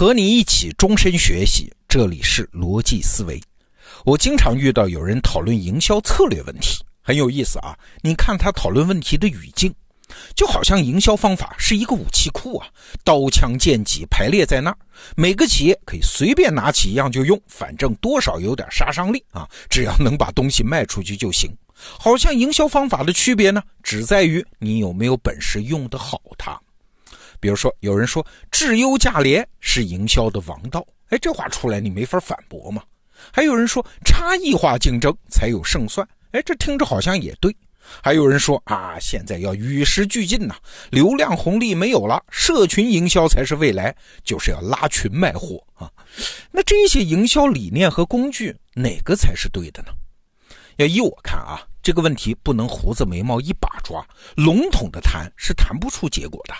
和你一起终身学习，这里是逻辑思维。我经常遇到有人讨论营销策略问题，很有意思啊。你看他讨论问题的语境，就好像营销方法是一个武器库啊，刀枪剑戟排列在那儿，每个企业可以随便拿起一样就用，反正多少有点杀伤力啊，只要能把东西卖出去就行。好像营销方法的区别呢，只在于你有没有本事用得好它。比如说，有人说质优价廉是营销的王道，哎，这话出来你没法反驳嘛。还有人说差异化竞争才有胜算，哎，这听着好像也对。还有人说啊，现在要与时俱进呐，流量红利没有了，社群营销才是未来，就是要拉群卖货啊。那这些营销理念和工具哪个才是对的呢？要依我看啊，这个问题不能胡子眉毛一把抓，笼统的谈是谈不出结果的。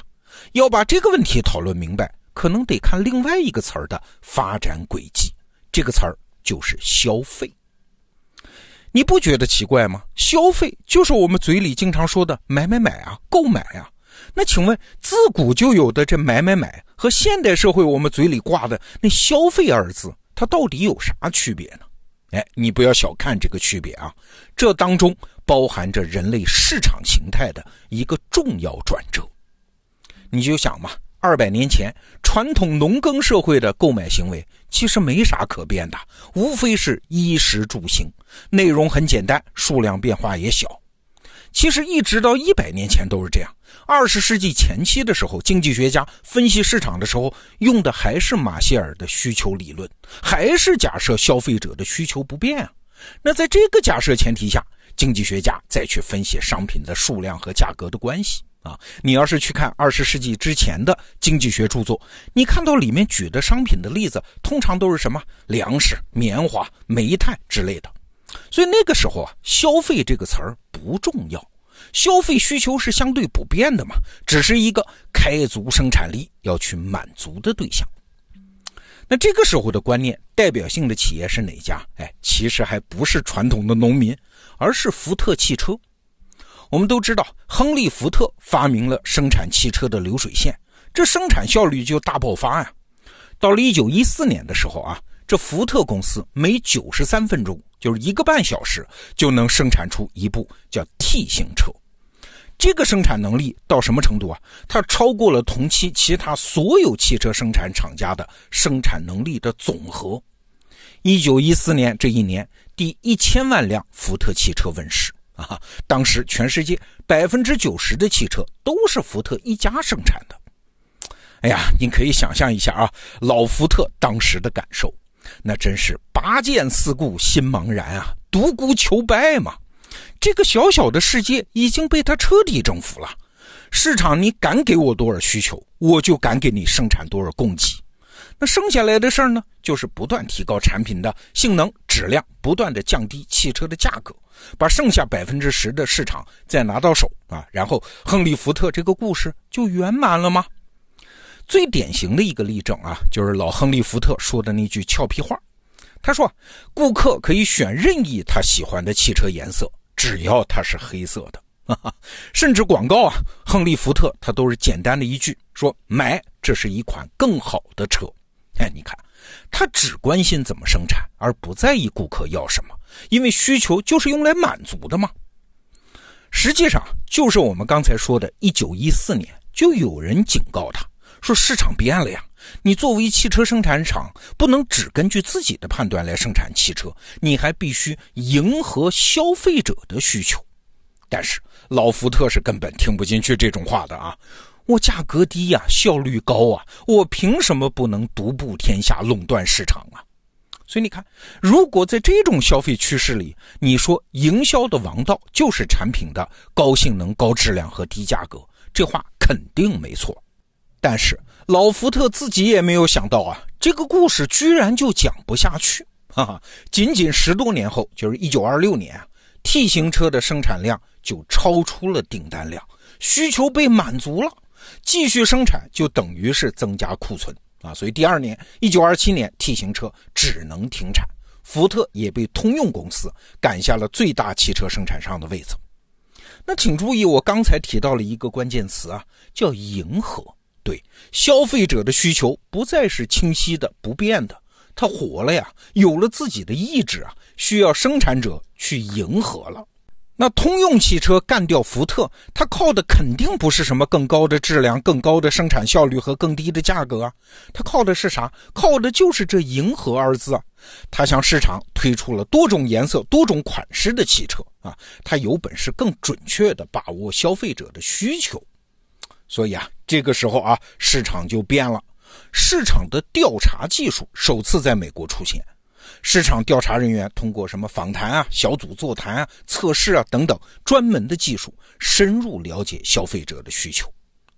要把这个问题讨论明白，可能得看另外一个词儿的发展轨迹。这个词儿就是消费。你不觉得奇怪吗？消费就是我们嘴里经常说的买买买啊，购买啊。那请问，自古就有的这买买买和现代社会我们嘴里挂的那消费二字，它到底有啥区别呢？哎，你不要小看这个区别啊，这当中包含着人类市场形态的一个重要转折。你就想嘛，二百年前传统农耕社会的购买行为其实没啥可变的，无非是衣食住行，内容很简单，数量变化也小。其实一直到一百年前都是这样。二十世纪前期的时候，经济学家分析市场的时候用的还是马歇尔的需求理论，还是假设消费者的需求不变啊。那在这个假设前提下，经济学家再去分析商品的数量和价格的关系。啊，你要是去看二十世纪之前的经济学著作，你看到里面举的商品的例子，通常都是什么粮食、棉花、煤炭之类的。所以那个时候啊，消费这个词儿不重要，消费需求是相对不变的嘛，只是一个开足生产力要去满足的对象。那这个时候的观念，代表性的企业是哪家？哎，其实还不是传统的农民，而是福特汽车。我们都知道，亨利·福特发明了生产汽车的流水线，这生产效率就大爆发呀。到了1914年的时候啊，这福特公司每93分钟，就是一个半小时，就能生产出一部叫 T 型车。这个生产能力到什么程度啊？它超过了同期其他所有汽车生产厂家的生产能力的总和。1914年这一年，第一千万辆福特汽车问世。啊，当时全世界百分之九十的汽车都是福特一家生产的。哎呀，你可以想象一下啊，老福特当时的感受，那真是拔剑四顾心茫然啊，独孤求败嘛。这个小小的世界已经被他彻底征服了，市场你敢给我多少需求，我就敢给你生产多少供给。那剩下来的事儿呢，就是不断提高产品的性能、质量，不断的降低汽车的价格，把剩下百分之十的市场再拿到手啊，然后亨利·福特这个故事就圆满了吗？最典型的一个例证啊，就是老亨利·福特说的那句俏皮话，他说：“顾客可以选任意他喜欢的汽车颜色，只要它是黑色的。”甚至广告啊，亨利·福特他都是简单的一句说：“买，这是一款更好的车。”哎，你看，他只关心怎么生产，而不在意顾客要什么，因为需求就是用来满足的嘛。实际上，就是我们刚才说的，一九一四年就有人警告他说：“市场变了呀，你作为汽车生产厂，不能只根据自己的判断来生产汽车，你还必须迎合消费者的需求。”但是老福特是根本听不进去这种话的啊。我价格低呀，效率高啊，我凭什么不能独步天下，垄断市场啊？所以你看，如果在这种消费趋势里，你说营销的王道就是产品的高性能、高质量和低价格，这话肯定没错。但是老福特自己也没有想到啊，这个故事居然就讲不下去。哈哈，仅仅十多年后，就是一九二六年啊，T 型车的生产量就超出了订单量，需求被满足了。继续生产就等于是增加库存啊，所以第二年，一九二七年，T 型车只能停产，福特也被通用公司赶下了最大汽车生产商的位子。那请注意，我刚才提到了一个关键词啊，叫迎合。对，消费者的需求不再是清晰的、不变的，他活了呀，有了自己的意志啊，需要生产者去迎合了。那通用汽车干掉福特，它靠的肯定不是什么更高的质量、更高的生产效率和更低的价格啊，它靠的是啥？靠的就是这“迎合”二字啊。它向市场推出了多种颜色、多种款式的汽车啊，它有本事更准确地把握消费者的需求。所以啊，这个时候啊，市场就变了，市场的调查技术首次在美国出现。市场调查人员通过什么访谈啊、小组座谈啊、测试啊等等专门的技术，深入了解消费者的需求。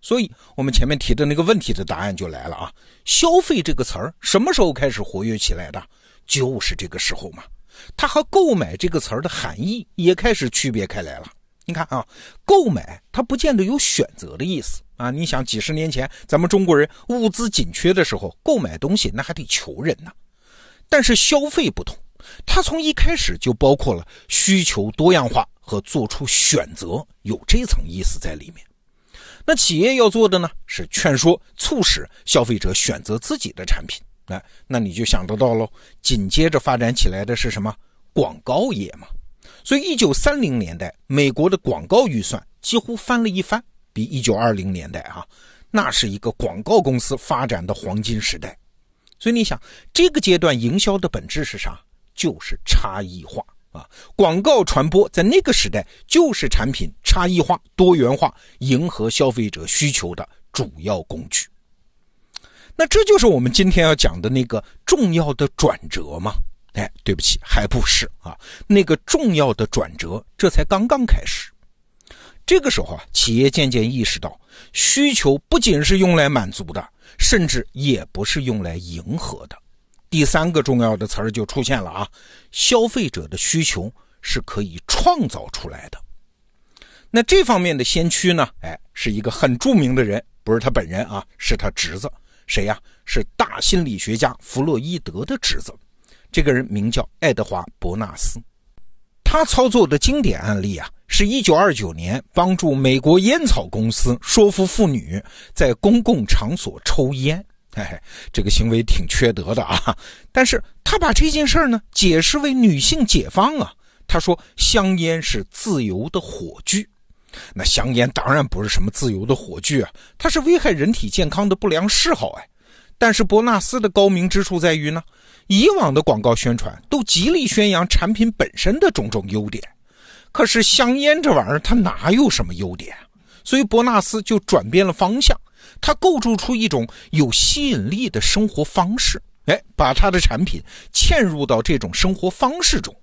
所以，我们前面提的那个问题的答案就来了啊！消费这个词儿什么时候开始活跃起来的？就是这个时候嘛。它和购买这个词儿的含义也开始区别开来了。你看啊，购买它不见得有选择的意思啊。你想，几十年前咱们中国人物资紧缺的时候，购买东西那还得求人呢。但是消费不同，它从一开始就包括了需求多样化和做出选择，有这层意思在里面。那企业要做的呢，是劝说、促使消费者选择自己的产品。哎，那你就想得到喽。紧接着发展起来的是什么？广告业嘛。所以，一九三零年代，美国的广告预算几乎翻了一番，比一九二零年代啊，那是一个广告公司发展的黄金时代。所以你想，这个阶段营销的本质是啥？就是差异化啊！广告传播在那个时代就是产品差异化、多元化、迎合消费者需求的主要工具。那这就是我们今天要讲的那个重要的转折吗？哎，对不起，还不是啊！那个重要的转折这才刚刚开始。这个时候啊，企业渐渐意识到，需求不仅是用来满足的。甚至也不是用来迎合的。第三个重要的词儿就出现了啊，消费者的需求是可以创造出来的。那这方面的先驱呢？哎，是一个很著名的人，不是他本人啊，是他侄子。谁呀？是大心理学家弗洛伊德的侄子。这个人名叫爱德华·伯纳斯。他操作的经典案例啊，是一九二九年帮助美国烟草公司说服妇女在公共场所抽烟。嘿嘿，这个行为挺缺德的啊！但是他把这件事呢解释为女性解放啊。他说香烟是自由的火炬。那香烟当然不是什么自由的火炬啊，它是危害人体健康的不良嗜好哎。但是伯纳斯的高明之处在于呢。以往的广告宣传都极力宣扬产品本身的种种优点，可是香烟这玩意儿它哪有什么优点？所以伯纳斯就转变了方向，他构筑出一种有吸引力的生活方式，哎，把他的产品嵌入到这种生活方式中。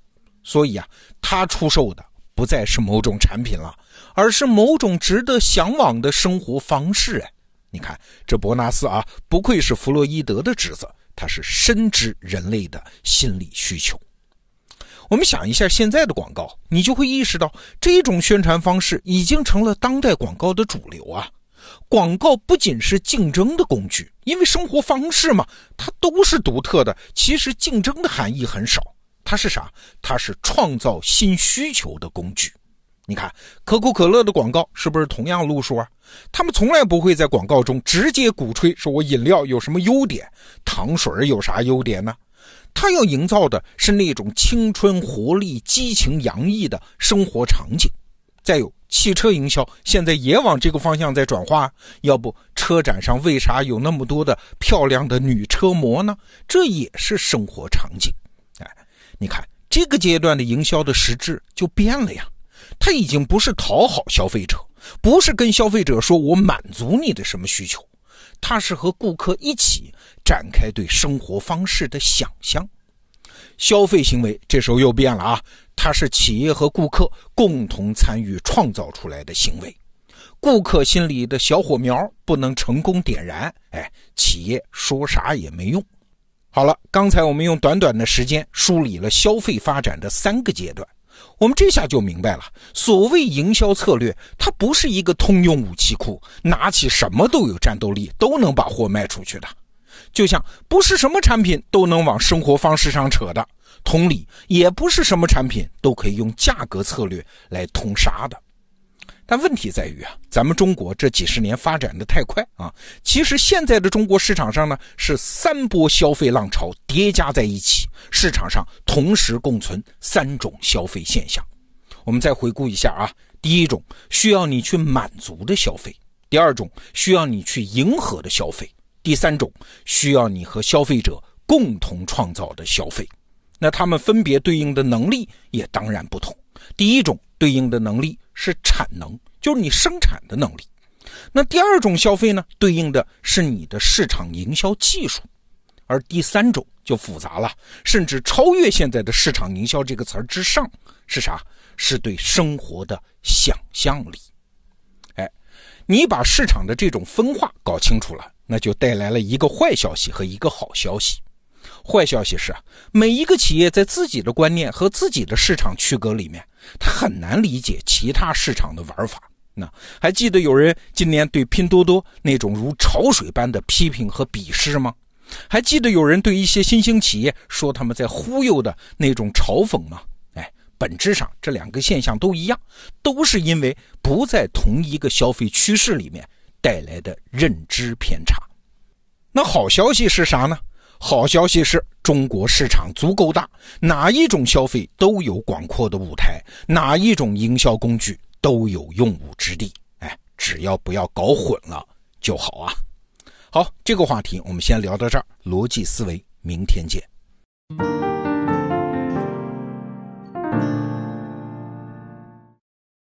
所以啊，他出售的不再是某种产品了，而是某种值得向往的生活方式。哎，你看这伯纳斯啊，不愧是弗洛伊德的侄子。他是深知人类的心理需求。我们想一下现在的广告，你就会意识到，这种宣传方式已经成了当代广告的主流啊！广告不仅是竞争的工具，因为生活方式嘛，它都是独特的。其实竞争的含义很少，它是啥？它是创造新需求的工具。你看可口可乐的广告是不是同样路数啊？他们从来不会在广告中直接鼓吹说我饮料有什么优点，糖水有啥优点呢？他要营造的是那种青春活力、激情洋溢的生活场景。再有汽车营销现在也往这个方向在转化，要不车展上为啥有那么多的漂亮的女车模呢？这也是生活场景。哎，你看这个阶段的营销的实质就变了呀。他已经不是讨好消费者，不是跟消费者说我满足你的什么需求，他是和顾客一起展开对生活方式的想象。消费行为这时候又变了啊，它是企业和顾客共同参与创造出来的行为。顾客心里的小火苗不能成功点燃，哎，企业说啥也没用。好了，刚才我们用短短的时间梳理了消费发展的三个阶段。我们这下就明白了，所谓营销策略，它不是一个通用武器库，拿起什么都有战斗力，都能把货卖出去的。就像不是什么产品都能往生活方式上扯的，同理，也不是什么产品都可以用价格策略来通杀的。但问题在于啊，咱们中国这几十年发展的太快啊，其实现在的中国市场上呢，是三波消费浪潮叠加在一起，市场上同时共存三种消费现象。我们再回顾一下啊，第一种需要你去满足的消费，第二种需要你去迎合的消费，第三种需要你和消费者共同创造的消费。那他们分别对应的能力也当然不同。第一种对应的能力是产能，就是你生产的能力；那第二种消费呢，对应的是你的市场营销技术；而第三种就复杂了，甚至超越现在的市场营销这个词儿之上，是啥？是对生活的想象力。哎，你把市场的这种分化搞清楚了，那就带来了一个坏消息和一个好消息。坏消息是，每一个企业在自己的观念和自己的市场区隔里面，他很难理解其他市场的玩法。那还记得有人今年对拼多多那种如潮水般的批评和鄙视吗？还记得有人对一些新兴企业说他们在忽悠的那种嘲讽吗？哎，本质上这两个现象都一样，都是因为不在同一个消费趋势里面带来的认知偏差。那好消息是啥呢？好消息是中国市场足够大，哪一种消费都有广阔的舞台，哪一种营销工具都有用武之地。哎，只要不要搞混了就好啊！好，这个话题我们先聊到这儿。逻辑思维，明天见。